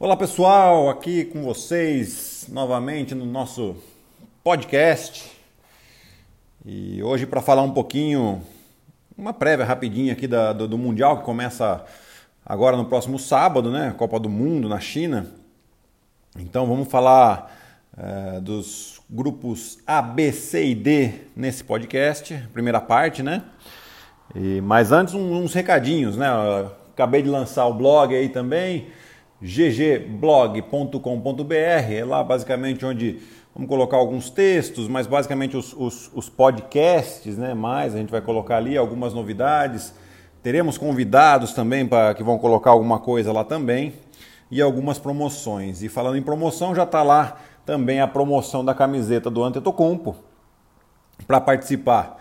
Olá pessoal, aqui com vocês novamente no nosso podcast. E hoje para falar um pouquinho, uma prévia rapidinha aqui da, do, do, Mundial que começa agora no próximo sábado, né? Copa do Mundo na China. Então vamos falar é, dos grupos A, B, C e D nesse podcast, primeira parte, né? E, mas antes uns recadinhos, né? Acabei de lançar o blog aí também ggblog.com.br, é lá basicamente onde vamos colocar alguns textos, mas basicamente os, os, os, podcasts, né? Mais a gente vai colocar ali algumas novidades. Teremos convidados também para que vão colocar alguma coisa lá também e algumas promoções. E falando em promoção, já está lá também a promoção da camiseta do Antetokounmpo. Para participar,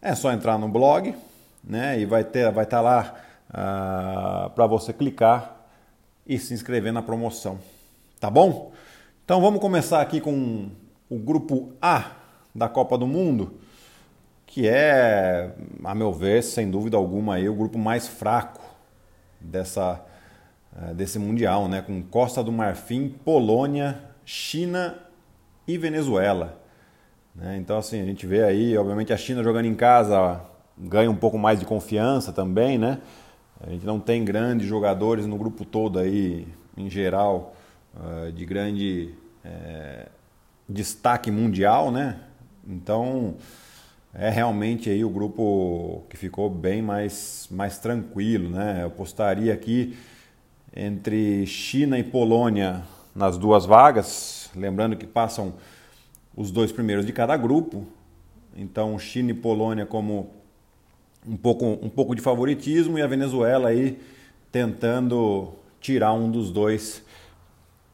é só entrar no blog, né? E vai ter, vai estar tá lá ah, para você clicar e se inscrever na promoção. Tá bom? Então vamos começar aqui com o grupo A da Copa do Mundo, que é, a meu ver, sem dúvida alguma, aí, o grupo mais fraco dessa, eh, desse Mundial, né? com Costa do Marfim, Polônia, China e Venezuela. Né? Então, assim, a gente vê aí, obviamente, a China jogando em casa ganha um pouco mais de confiança também, né? A gente não tem grandes jogadores no grupo todo aí, em geral, uh, de grande é, destaque mundial, né? Então é realmente aí o grupo que ficou bem mais, mais tranquilo, né? Eu postaria aqui entre China e Polônia nas duas vagas, lembrando que passam os dois primeiros de cada grupo. Então China e Polônia como um pouco, um pouco de favoritismo e a Venezuela aí tentando tirar um dos dois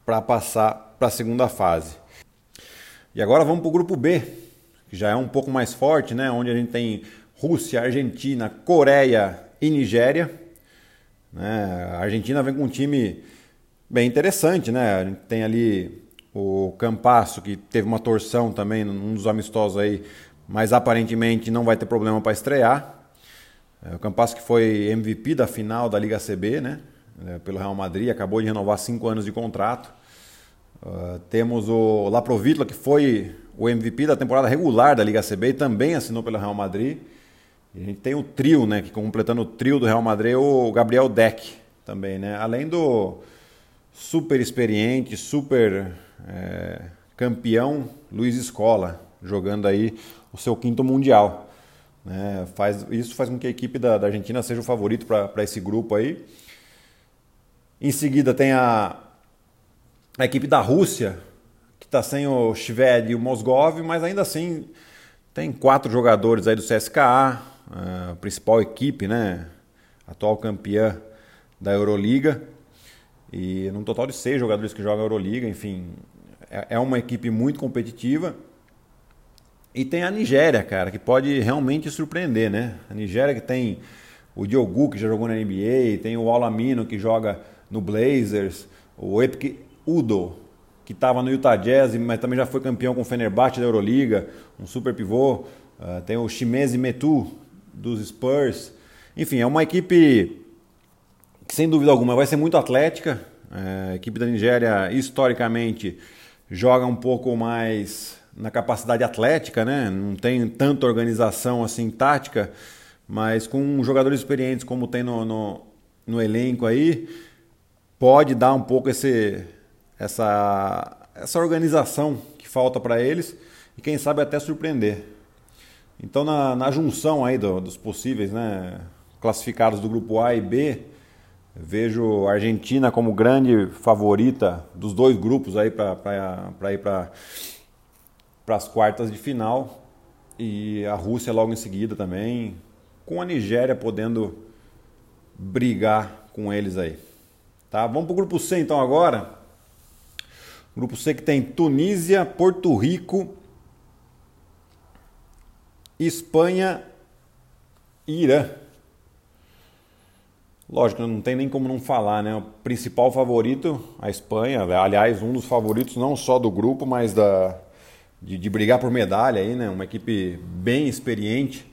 para passar para a segunda fase. E agora vamos para o grupo B, que já é um pouco mais forte, né? onde a gente tem Rússia, Argentina, Coreia e Nigéria. Né? A Argentina vem com um time bem interessante, né? A gente tem ali o Campasso, que teve uma torção também num dos amistosos aí, mas aparentemente não vai ter problema para estrear. É, o Campas que foi MVP da final da Liga CB, né? É, pelo Real Madrid, acabou de renovar cinco anos de contrato. Uh, temos o Laprovitla, que foi o MVP da temporada regular da Liga CB e também assinou pelo Real Madrid. E a gente tem o trio, né? Que completando o trio do Real Madrid, o Gabriel Deck também, né? Além do super experiente, super é, campeão Luiz Escola, jogando aí o seu quinto mundial. Né? Faz, isso faz com que a equipe da, da Argentina seja o favorito para esse grupo aí. Em seguida tem a, a equipe da Rússia, que está sem o Shved e o Mosgov, mas ainda assim tem quatro jogadores aí do CSKA, a principal equipe, né? atual campeã da Euroliga. E num total de seis jogadores que jogam a Euroliga, enfim, é, é uma equipe muito competitiva. E tem a Nigéria, cara, que pode realmente surpreender, né? A Nigéria que tem o Diogo, que já jogou na NBA, tem o Alamino, que joga no Blazers, o Epic Udo, que estava no Utah Jazz, mas também já foi campeão com o Fenerbahçe da Euroliga, um super pivô. Uh, tem o Shimezi Metu, dos Spurs. Enfim, é uma equipe que, sem dúvida alguma, vai ser muito atlética. É, a equipe da Nigéria, historicamente, joga um pouco mais na capacidade atlética, né? Não tem tanta organização assim tática, mas com jogadores experientes como tem no, no, no elenco aí, pode dar um pouco esse, essa, essa organização que falta para eles e quem sabe até surpreender. Então na, na junção aí do, dos possíveis, né, classificados do grupo A e B, vejo a Argentina como grande favorita dos dois grupos aí para ir para para as quartas de final e a Rússia logo em seguida também, com a Nigéria podendo brigar com eles aí. Tá? Vamos para o grupo C então agora. Grupo C que tem Tunísia, Porto Rico, Espanha e Irã. Lógico, não tem nem como não falar, né? O principal favorito, a Espanha, aliás, um dos favoritos não só do grupo, mas da, de, de brigar por medalha aí, né? Uma equipe bem experiente,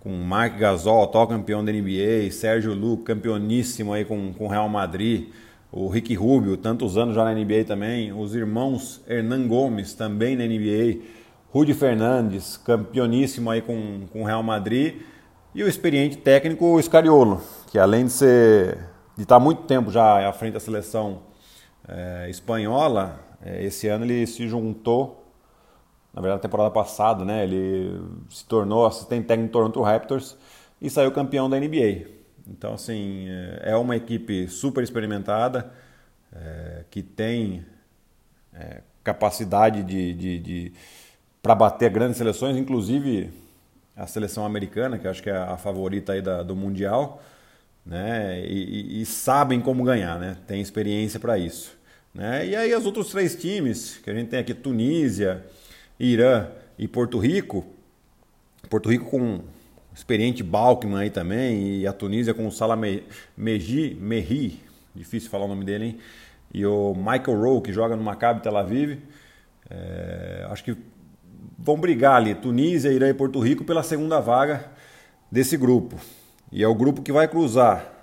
com Mark Gasol, atual campeão da NBA, Sérgio Lu, campeoníssimo aí com o Real Madrid, o Ricky Rubio, tantos anos já na NBA também, os irmãos Hernan Gomes, também na NBA, Rudy Fernandes, campeoníssimo aí com, com o Real Madrid, e o experiente técnico Scariolo, que além de ser de estar muito tempo já à frente da seleção é, espanhola, esse ano ele se juntou, na verdade, na temporada passada, né? Ele se tornou assistente técnico do Toronto Raptors e saiu campeão da NBA. Então, assim, é uma equipe super experimentada, é, que tem é, capacidade de, de, de para bater grandes seleções, inclusive a seleção americana, que acho que é a favorita aí da, do Mundial, né? E, e, e sabem como ganhar, né? Tem experiência para isso. Né? E aí os outros três times, que a gente tem aqui Tunísia, Irã e Porto Rico, Porto Rico com experiente Balkman aí também, e a Tunísia com o Salah Meji, difícil falar o nome dele, hein? E o Michael Rowe, que joga no Maccabi Tel Aviv. É, acho que vão brigar ali, Tunísia, Irã e Porto Rico, pela segunda vaga desse grupo. E é o grupo que vai cruzar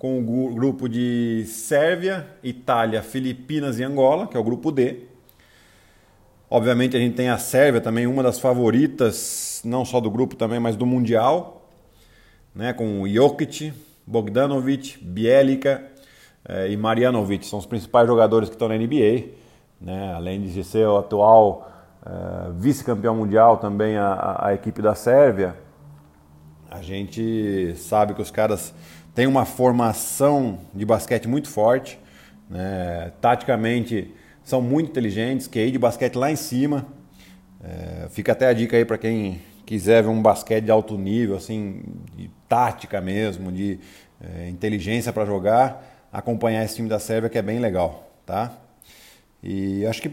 com o grupo de Sérvia, Itália, Filipinas e Angola, que é o grupo D. Obviamente a gente tem a Sérvia também, uma das favoritas, não só do grupo também, mas do Mundial, né, com Jokic, Bogdanovic, Bielica eh, e Marjanovic, são os principais jogadores que estão na NBA, né, além de ser o atual eh, vice-campeão mundial também a, a equipe da Sérvia, a gente sabe que os caras tem uma formação de basquete muito forte, né? taticamente são muito inteligentes, QI de basquete lá em cima. É, fica até a dica aí para quem quiser ver um basquete de alto nível, assim, de tática mesmo, de é, inteligência para jogar, acompanhar esse time da Sérvia que é bem legal, tá? E acho que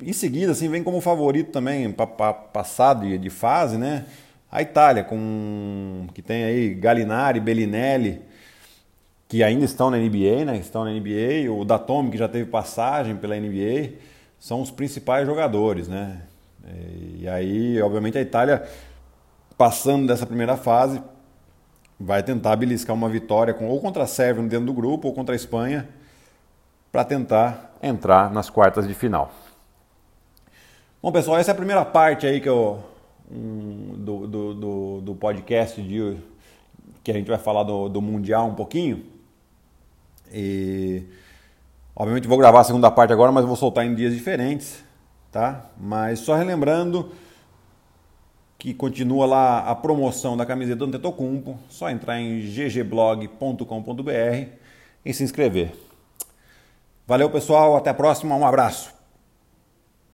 em seguida assim vem como favorito também para passar de, de fase, né? A Itália, com que tem aí Galinari, Bellinelli, que ainda estão na NBA, né? Estão na NBA, o Datome, que já teve passagem pela NBA, são os principais jogadores, né? E aí, obviamente, a Itália, passando dessa primeira fase, vai tentar beliscar uma vitória com, ou contra a Sérvia dentro do grupo ou contra a Espanha para tentar entrar nas quartas de final. Bom, pessoal, essa é a primeira parte aí que eu um, do, do, do, do, podcast de, que a gente vai falar do, do Mundial um pouquinho. E obviamente vou gravar a segunda parte agora, mas vou soltar em dias diferentes, tá? Mas só relembrando que continua lá a promoção da camiseta do Antetokounmpo, só entrar em ggblog.com.br e se inscrever. Valeu, pessoal, até a próxima, um abraço.